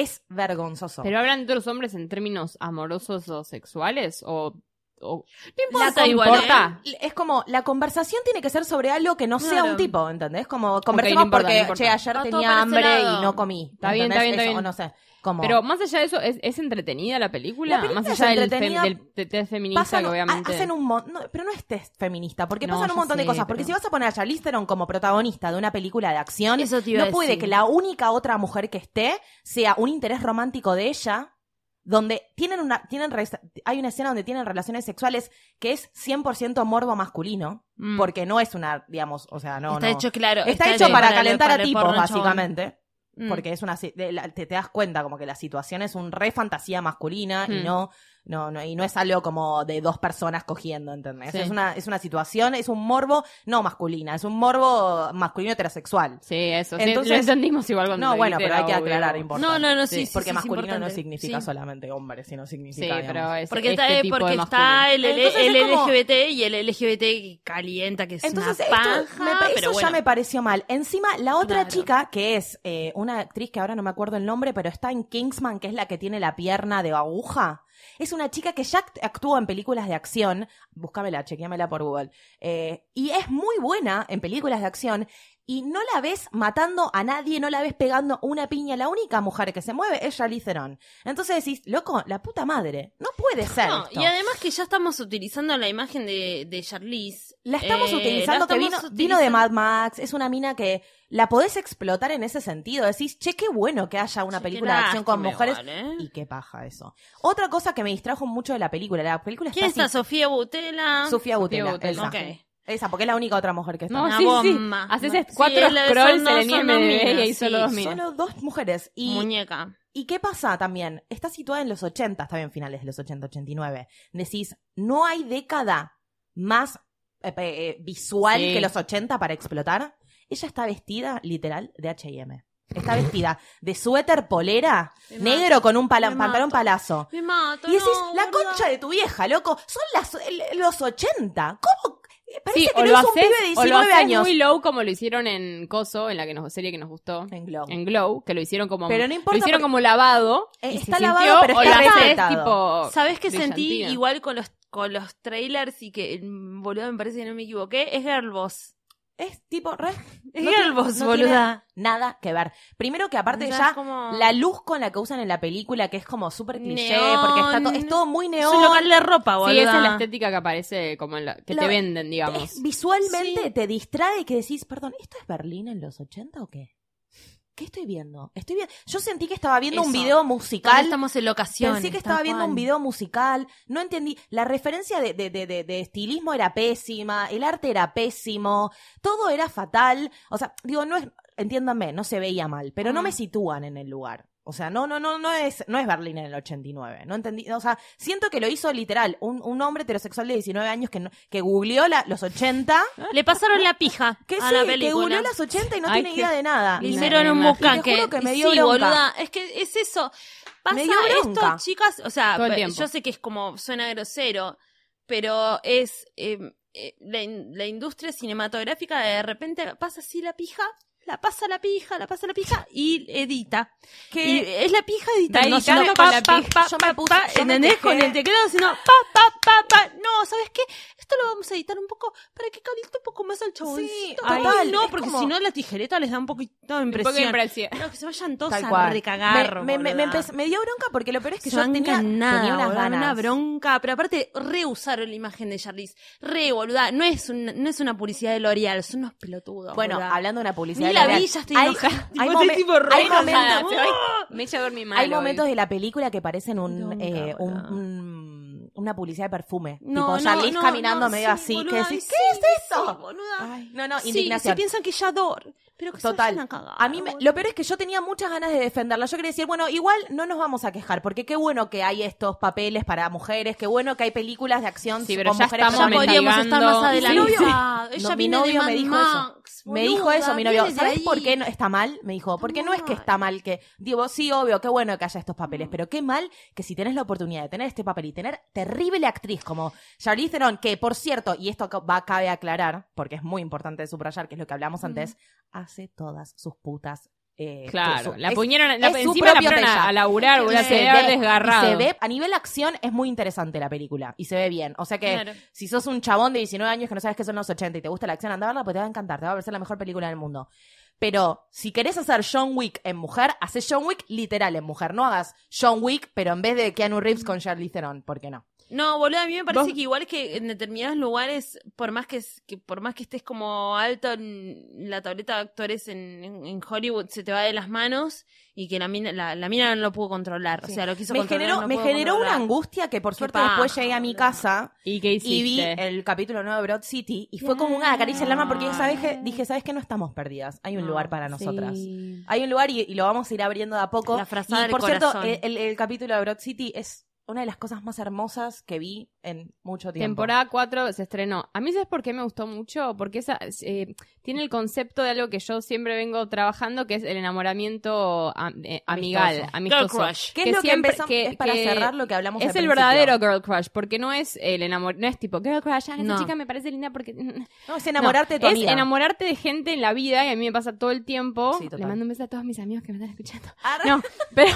es vergonzoso. ¿Pero hablan de los hombres en términos amorosos o sexuales? ¿O, o No importa La igual, comporta. ¿eh? Es como, la conversación tiene que ser sobre algo que no sea Claro. un tipo, ¿entendés? Como, conversemos no importa, porque, no che, ayer tenía hambre y no comí. Está bien, ¿entendés? está bien, está bien. o no sé, como... Pero más allá de eso, ¿es, es entretenida la película? La película más es allá del, entretenida, fem- del te- test feminista, pasan- que obviamente... ha- hacen un no, pero no es test feminista, porque No, pasan un montón de cosas. Porque pero- si vas a poner a Charlize Theron como protagonista de una película de acción, Eso no puede decir. que la única otra mujer que esté sea un interés romántico de ella, donde tienen una, tienen, re- hay una escena donde tienen relaciones sexuales que es 100% morbo masculino, Mm. porque no es una, digamos, o sea, no, está no. hecho, claro. Está, hecho para, calentar a tipos, básicamente. Mm. Porque es una si- de la- te, te das cuenta como que la situación es un re fantasía masculina y Hmm. no, no, no, y no es algo como de dos personas cogiendo, ¿entendés? Sí. Es una, es una situación, es un morbo no masculina, es un morbo masculino heterosexual. Sí, eso. sí, Entonces- lo entendimos igual cuando No, bueno, pero hay que aclarar, importante. No, no, no, sí, sí, porque sí, masculino no significa Sí. solamente hombre, sino Sí, significa, pero digamos. es Porque, este está, tipo porque de está el, el, el como- LGBT y el LGBT calienta, que es Entonces, una esto paja, me pero eso bueno. ya me pareció mal. Encima, la otra Claro. chica, que es eh, una actriz que ahora no me acuerdo el nombre, pero está en Kingsman, que es la que tiene la pierna de aguja. Es una chica que ya act- actúa en películas de acción. Búscamela, chequeamela por Google. Eh, y es muy buena en películas de acción. Y no la ves matando a nadie, no la ves pegando una piña. La única mujer que se mueve es Charlize Theron. Entonces decís, loco, la puta madre. No puede ser. No, esto. y además que ya estamos utilizando la imagen de, de Charlize. La estamos Eh, utilizando, la que vino, de Mad Max, es una mina que la podés explotar en ese sentido. Decís, che, qué bueno que haya una Che, película de acción con mujeres. ¿eh? Y qué paja eso. Otra cosa que me distrajo mucho de la película, la película ¿Quién está está? Sofía Butela. así- Sofía Butela, Butela. esa. Esa, porque es la única otra mujer que está. No, Una sí, sí. bomba. Haces Sí, cuatro es la- son scrolls en el IMDb y solo sí, dos minas. Solo dos mujeres. Y, Muñeca. ¿Y qué pasa también? Está situada en los 80, está bien, finales de los 80, 89. Decís, no hay década más eh, eh, visual Sí. que los 80 para explotar. Ella está vestida, literal, de H&M. Está vestida de suéter polera, Me negro mato, con un pala- me pantalón mato. palazo. Me mato. Y decís, no, la concha de tu vieja, loco, son las, el- los 80. ¿Cómo? Parece Sí, que o lo un pibe de o lo 19 haces años. muy low como lo hicieron en Coso, en la que nos, serie que nos gustó. En Glow. En Glow, que lo hicieron como Pero no importa lo hicieron como lavado. Eh, y se está lavado, sintió, pero o está lo haces retratado. tipo ¿Sabes qué sentí igual con los, con los trailers y que, mm, boludo, me parece que no me equivoqué? Es Girl Boss. Es tipo, re, Es No Girl tiene- Boss, no boluda. nada que ver. Primero que aparte ya es como- la luz con la que usan en la película, que es como súper cliché, Neón. porque está to- es todo muy Es neón. un local de ropa, boluda. Sí, esa es la estética que aparece como en la, que La- te venden, digamos. Es- visualmente Sí. te distrae que decís, perdón, ¿esto es Berlín en los 80 o qué? ¿Qué estoy viendo? Estoy viendo. Yo sentí que estaba viendo un video Cuando musical. estamos en locación. Pensé que estaba viendo un video musical, no entendí. La referencia de, de, de, de- estilismo era pésima, el arte era pésimo, todo era fatal. O sea, digo, no es, entiéndanme, no se veía mal, pero no Mm. me sitúan en el lugar. O sea, no, no, no, no es, no es Berlín en el 89. No entendí. O sea, siento que lo hizo literal un, un hombre heterosexual de 19 años que, no- que googleó la- los 80. Le pasaron la pija Que a sí, la que película. googleó los 80 y no Ay, tiene idea de nada. Le hicieron un bucaque. Te juro que me Y dio sí, bronca. boluda, es que es eso. Pasa Me dio bronca. esto, chicas, o sea, yo sé que es como suena grosero, pero es eh, eh, la, in- la industria cinematográfica de repente pasa así la pija, la pasa la pija, la pasa la pija y edita. Que- Y es la pija editando, haciendo editando pa, la pa, pija. pa, Yo pa, me puse- pa, yo me ¿entendés? Con el teclado haciendo pa, pa, pa, pa. No, ¿sabes qué? Esto lo vamos a editar un poco para que caliente un poco más al chaboncito. total, Ay, no, porque como- si no la tijereta les da un poquito de Un poco de impresión. impresión. No, que se vayan todos Tal a recagar. me, me, me, boluda. empezó- me dio bronca porque lo peor es que Se yo tenía, nada, tenía unas ganas. una bronca, pero aparte reusaron la imagen de Charlize. Re, boluda, no es, un- no es una publicidad de L'Oreal, son unos pelotudos. Bueno, boluda. hablando de una publicidad. Ni la L'Oreal, vi, ya estoy hay- enojada. momen- momentos- Se va- Me echa a dormir mal. Hay hoy. momentos de la película que parecen un, eh, un- boluda. un- una publicidad de perfume. No, tipo no, caminando no, medio sí, así. boluda, que ay, decís, sí, ¿Qué es eso? sí, boluda. Ay, no, no, Sí, indignación. se piensan que ya pero que se Total. vayan a cagar. A mí me- lo peor es que yo tenía muchas ganas de defenderla. Yo quería decir, bueno, igual no nos vamos a quejar, porque qué bueno que hay estos papeles para mujeres, qué bueno que hay películas de acción Sí, pero con ya mujeres estamos Ya podríamos estar más. Sí. Ella No, mi de novio me dijo Max, Me dijo eso mi novio. ¿Sabes por qué no está mal? Me dijo, porque no es que está mal que. Digo, sí, obvio, qué bueno que haya estos papeles, pero qué mal que si tenés la oportunidad de tener este papel y tener terrible actriz como Charlize Theron, que por cierto, y esto va cabe aclarar, porque es muy importante subrayar, que es lo que hablamos antes, hace todas sus putas. eh, Claro, su- la puñaron, la, encima la pusieron a, laburar, boluda, se ve- desgarrado. se ve, a nivel acción es muy interesante la película y se ve bien. O sea que Claro. si sos un chabón de 19 años que no sabes qué son los 80 y te gusta la acción, anda a verla, pues te va a encantar, te va a parecer la mejor película del mundo. Pero si querés hacer John Wick en mujer, haces John Wick literal en mujer. No hagas John Wick, pero en vez de Keanu Reeves con Charlize Theron, ¿por qué no? No, boludo, a mí me parece ¿Vos? que igual que en determinados lugares, por más que, es- que por más que estés como alto en la tableta de actores en, en- en Hollywood, se te va de las manos y que la mina, la, la mina no lo pudo controlar. Sí. O sea, lo quiso Me controlar. generó, no me generó una angustia que por suerte paja, después llegué a mi casa ¿Y qué hiciste? y vi el capítulo nuevo de Broad City y fue como una caricia al alma porque ¿sabes qué? dije, ¿sabes qué? No estamos perdidas. Hay un No, lugar para nosotras. Sí. Hay un lugar y, y lo vamos a ir abriendo de a poco. La frazada y del por cierto, corazón. el, el- el capítulo de Broad City es una de las cosas más hermosas que vi en mucho tiempo. Temporada 4 se estrenó. A mí, ¿sabes por qué me gustó mucho? Porque esa, eh, tiene el concepto de algo que yo siempre vengo trabajando, que es el enamoramiento am- eh, amigal, Amistoso. Girl crush. ¿Qué es que lo que siempre- empezamos? que- es para que cerrar lo que hablamos Es al el principio. verdadero girl crush, porque no es el enamor, no es tipo girl crush, ah, esa No. chica me parece linda porque No, es enamorarte de tu es amiga. enamorarte de gente en la vida y a mí me pasa todo el tiempo. Sí. Le mando un beso a todos mis amigos que me están escuchando. Arre. No, pero,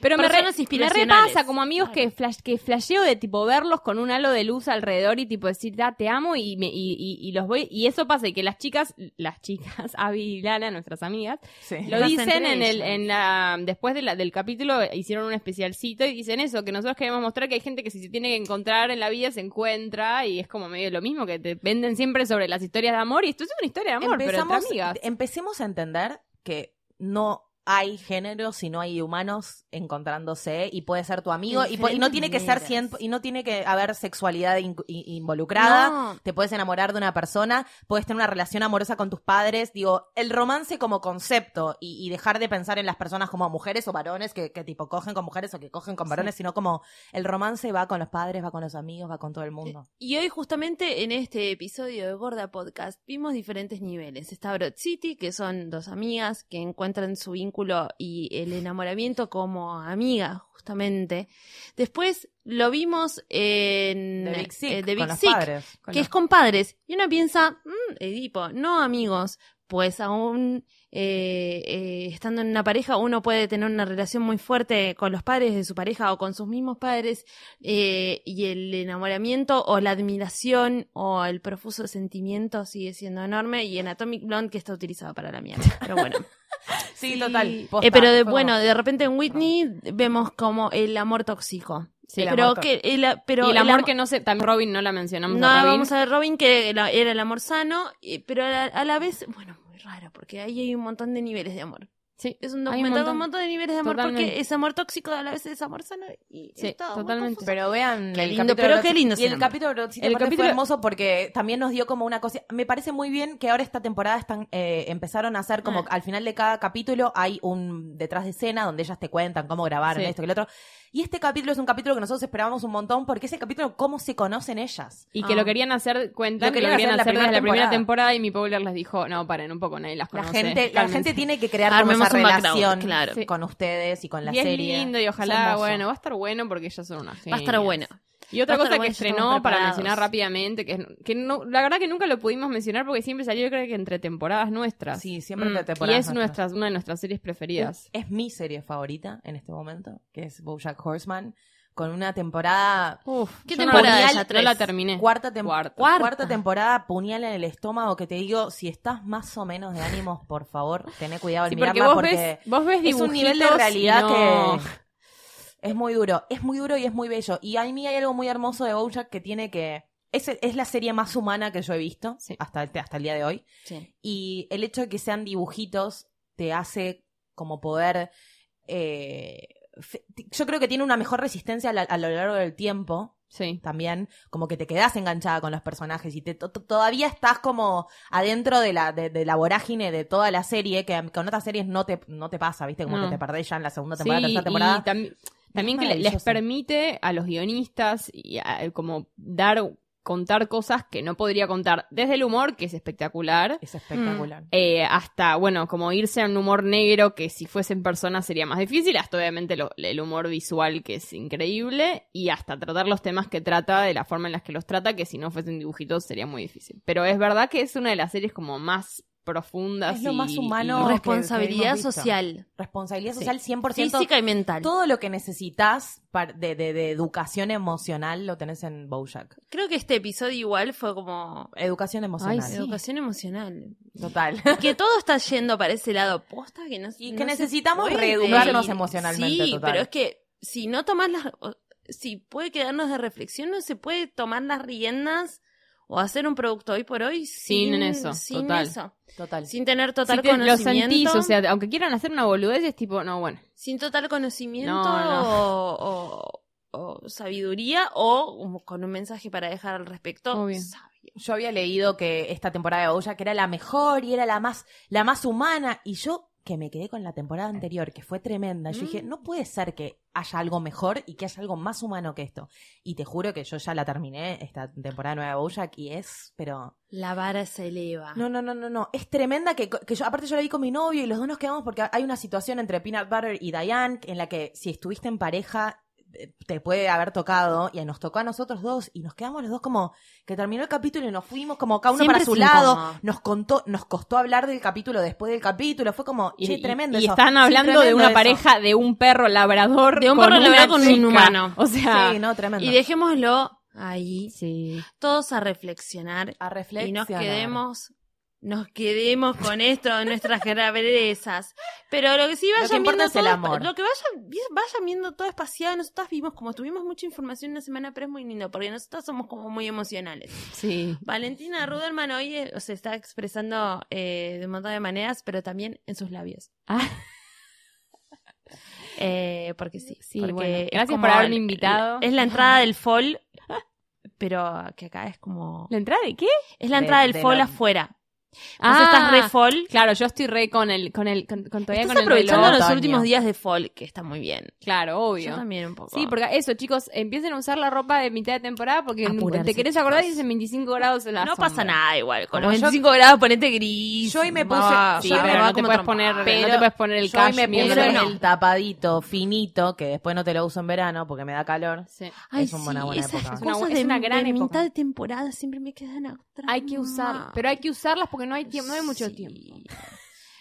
pero me, re, me repasa como que, flash, que flasheo de tipo verlos con un halo de luz alrededor y tipo decir, ah, te amo y, me, y, y, y los voy. Y eso pasa y que las chicas, las chicas, Abby y Lana, nuestras amigas, Sí. lo Las dicen en el, en la, después de la, del capítulo hicieron un especialcito y dicen eso, que nosotros queremos mostrar que hay gente que si se tiene que encontrar en la vida se encuentra y es como medio lo mismo que te venden siempre sobre las historias de amor y esto es una historia de amor, pero entre amigas. Empecemos a entender que no hay género si no hay humanos encontrándose y puede ser tu amigo y, y no tiene que ser y no tiene que haber sexualidad in- in- involucrada. No. te puedes enamorar de una persona puedes tener una relación amorosa con tus padres. Digo el romance como concepto y, y dejar de pensar en las personas como mujeres o varones que, que tipo cogen con mujeres o que cogen con varones sino como el romance va con los padres va con los amigos va con todo el mundo. Y hoy justamente en este episodio de Gorda Podcast vimos diferentes niveles. Está Broad City, que son dos amigas que encuentran su vínculo y el enamoramiento como amigas, justamente. Después lo vimos en De Big Sick, eh, de con Big los Sick, padres. Con que los- es con padres. Y uno piensa, "Mm, Edipo, no amigos. Pues aún eh, eh, estando en una pareja, uno puede tener una relación muy fuerte con los padres de su pareja o con sus mismos padres, eh, y el enamoramiento o la admiración o el profuso sentimiento sigue siendo enorme. Y en Atomic Blonde, que está utilizado para la mierda. Pero bueno. Sí, total. Eh, pero de, bueno, de repente en Whitney vemos como el amor tóxico. Sí, el pero amor que el, pero y el el amor am- que no sé, también Robin no la mencionamos. no a Robin. vamos a ver Robin que era el amor sano, pero a la, a la vez, bueno, muy raro, porque ahí hay un montón de niveles de amor. Sí, Es un Hay un documental con un montón. montón de niveles de amor Totalmente. porque es amor tóxico, a la vez es amor sano y Sí, es todo totalmente. Pero vean Qué el lindo, capítulo pero qué lindo Y el capítulo El capítulo- fue hermoso porque también nos dio como una cosa. Me parece muy bien que ahora esta temporada están eh, empezaron a hacer como Ah. al final de cada capítulo hay un detrás de escena donde ellas te cuentan cómo grabaron Sí. esto y lo otro. Y este capítulo es un capítulo que nosotros esperábamos un montón porque es el capítulo cómo se conocen ellas. Y que Ah. lo querían hacer, cuentan, Lo que lo querían hacer en la hacer desde la primera temporada. y mi Powler les dijo, no, paren un poco, nadie las La conoce. gente, la cálmense". gente tiene que crear esa relación claro. Sí. con ustedes y con la y es serie. lindo y Es ojalá, bueno, va a estar bueno porque ellas son unas Va a estar genias. bueno. Y otra cosa que estrenó, para mencionar rápidamente, que, es- que no, la verdad que nunca lo pudimos mencionar porque siempre salió, yo creo que entre temporadas nuestras. Sí, siempre Mm, de y es nuestras, una de nuestras series preferidas. Es mi serie favorita en este momento, que es BoJack Horseman, con una temporada Uf, ¿Qué no temporada? No ¿Tres? la terminé. Cuarta, tem- Cuarta. cuarta. Temporada, puñal en el estómago, que te digo, si estás más o menos de ánimos, por favor, tené cuidado al Sí, porque mirarla vos porque ves, vos ves es un nivel de realidad no- que es muy duro, es muy duro y es muy bello. Y a mí hay algo muy hermoso de BoJack que tiene que es, es la serie más humana que yo he visto Sí. hasta, el- hasta el día de hoy. Sí. Y el hecho de que sean dibujitos te hace como poder... eh, yo creo que tiene una mejor resistencia a, la- a lo largo del tiempo Sí. también, como que te quedas enganchada con los personajes y te, to- to- todavía estás como adentro de la, de, de la vorágine de toda la serie, que con otras series no te, no te pasa, ¿viste? Como No. que te perdés ya en la segunda temporada, Sí, tercera temporada. y tam- también que le- les permite a los guionistas y a- como dar contar cosas que no podría contar. Desde el humor que es espectacular. Es espectacular. eh, hasta bueno como irse a un humor negro que si fuesen personas sería más difícil. Hasta obviamente lo- el humor visual que es increíble. Y hasta tratar los temas que trata de la forma en las que los trata que si no fuesen dibujitos sería muy difícil. Pero es verdad que es una de las series como más profundas Es lo y- más y- humano. y- que- Responsabilidad que social, Responsabilidad Sí. social 100%. física y mental. Todo lo que necesitas de, de- de educación emocional lo tenés en Bojack. Creo que este episodio igual fue como Educación emocional. Ay, sí. educación emocional. Total. Que todo está yendo para ese lado posta que no Y no que necesitamos reeducarnos Y- emocionalmente, Sí, total. pero es que si no tomas las si puede quedarnos de reflexión, no se puede tomar las riendas o hacer un producto hoy por hoy sin, Sin eso, sin total. eso. Total. sin tener total Si te- lo conocimiento, sentís, o sea, aunque quieran hacer una boludez, es tipo, no, bueno. sin total conocimiento No, no. O, o- o sabiduría o con un mensaje para dejar al respecto. Obvio. sabio. Yo había leído que esta temporada de Bojack era la mejor y era la más, la más humana. Y yo, que me quedé con la temporada anterior, que fue tremenda, yo Mm. dije, no puede ser que haya algo mejor y que haya algo más humano que esto. Y te juro que yo ya la terminé, esta temporada nueva de Bojack, y es, pero... La vara se eleva. No, no, no, no, no. Es tremenda que, que yo, aparte yo la vi con mi novio y los dos nos quedamos porque hay una situación entre Peanut Butter y Diane en la que si estuviste en pareja te puede haber tocado y nos tocó a nosotros dos y nos quedamos los dos como que terminó el capítulo y nos fuimos como cada uno Siempre para su lado. incómodo. Nos contó, nos costó hablar del capítulo después del capítulo. Fue como, Y, che, y- tremendo y eso. están Sí, hablando de una eso. pareja de un perro labrador. De un con perro labrador con un humano. O sea, Sí, no, tremendo. Y dejémoslo ahí, sí. todos a reflexionar a y reflexionar. nos quedemos nos quedemos con esto de nuestras gravedezas. Pero lo que sí Lo que vayan viendo es el todo, amor. lo que vayan, vayan viendo todo espaciado, nosotras vimos como tuvimos mucha información una semana, pero es muy lindo, porque nosotras somos como muy emocionales. Sí. Valentina Ruderman hoy eh, se está expresando eh, de un montón de maneras, pero también en sus labios. Ah, Eh, porque sí. Sí, porque bueno. es Gracias por haberme invitado. Es la entrada del fall, pero que acá es como... ¿La entrada de qué? Es la De- entrada del de fall la- afuera. Entonces estás re fall. Claro, yo estoy re con el, con el, con, con- todavía Estás con el aprovechando reloj. los otoño. últimos días de fall, que está muy bien. Claro, obvio. Yo también un poco. Sí, porque eso, chicos, empiecen a usar la ropa de mitad de temporada porque Apurarse, te querés acordar y dicen 25 grados en la no sombra. pasa nada igual. Con Como los yo- 25 grados ponete gris. Yo hoy me puse- va, Sí, Yo va, pero no te puedes poner, no Pero te puedes poner el Yo hoy me cashmere. puse no. el tapadito finito, que después no te lo uso en verano porque me da calor. Sí. Ay, Es una buena- buena época. Es una gran época. mitad de temporada siempre me quedan atrás. Hay que usar, pero hay que usarlas porque no hay tiempo, no hay mucho Sí. tiempo.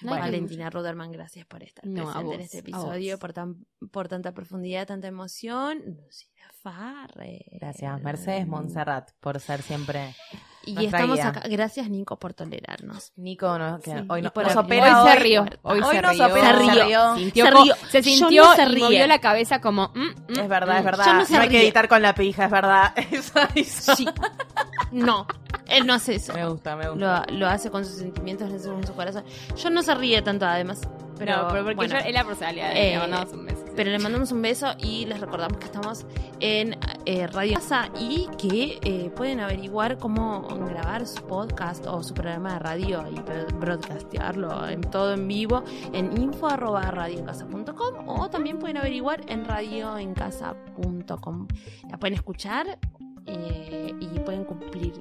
No Bueno. hay Valentina Ruderman, gracias por estar No, presente en este episodio, por, tan, por tanta profundidad, tanta emoción. Lucila Farre. Gracias, Mercedes Montserrat, por ser siempre. Y estamos guía. acá. Gracias, Nico, por tolerarnos. Nico, no, que Sí, hoy no- por nos opera hoy se hoy. rió, hoy, Hoy se nos rió. opera, Se rió. Sintió Se rió. se sintió no se y movió la cabeza como... mm, mm, Es verdad, es mm. verdad. Yo no se hay que editar con la pija, es verdad. Eso hizo. Sí. No, él no hace eso. Me gusta, me gusta. Lo, lo hace con sus sentimientos, lo hace con su corazón. Yo no se ríe tanto, además. Pero, no, pero porque bueno. yo es la personalidad de Eh, le mandamos un beso. Pero le mandamos un beso y les recordamos que estamos en eh, Radio Casa y que eh, pueden averiguar cómo grabar su podcast o su programa de radio y bro- broadcastearlo en todo en vivo en info@radioencasa.com o también pueden averiguar en radioencasa.com. La pueden escuchar eh, y pueden cumplir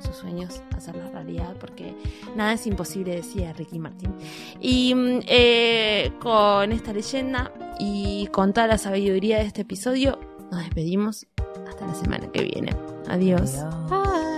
sus sueños, hacerlos realidad, porque nada es imposible, decía Ricky Martin. Y mm, eh, con esta leyenda y con toda la sabiduría de este episodio, nos despedimos hasta la semana que viene. Adiós. Adiós.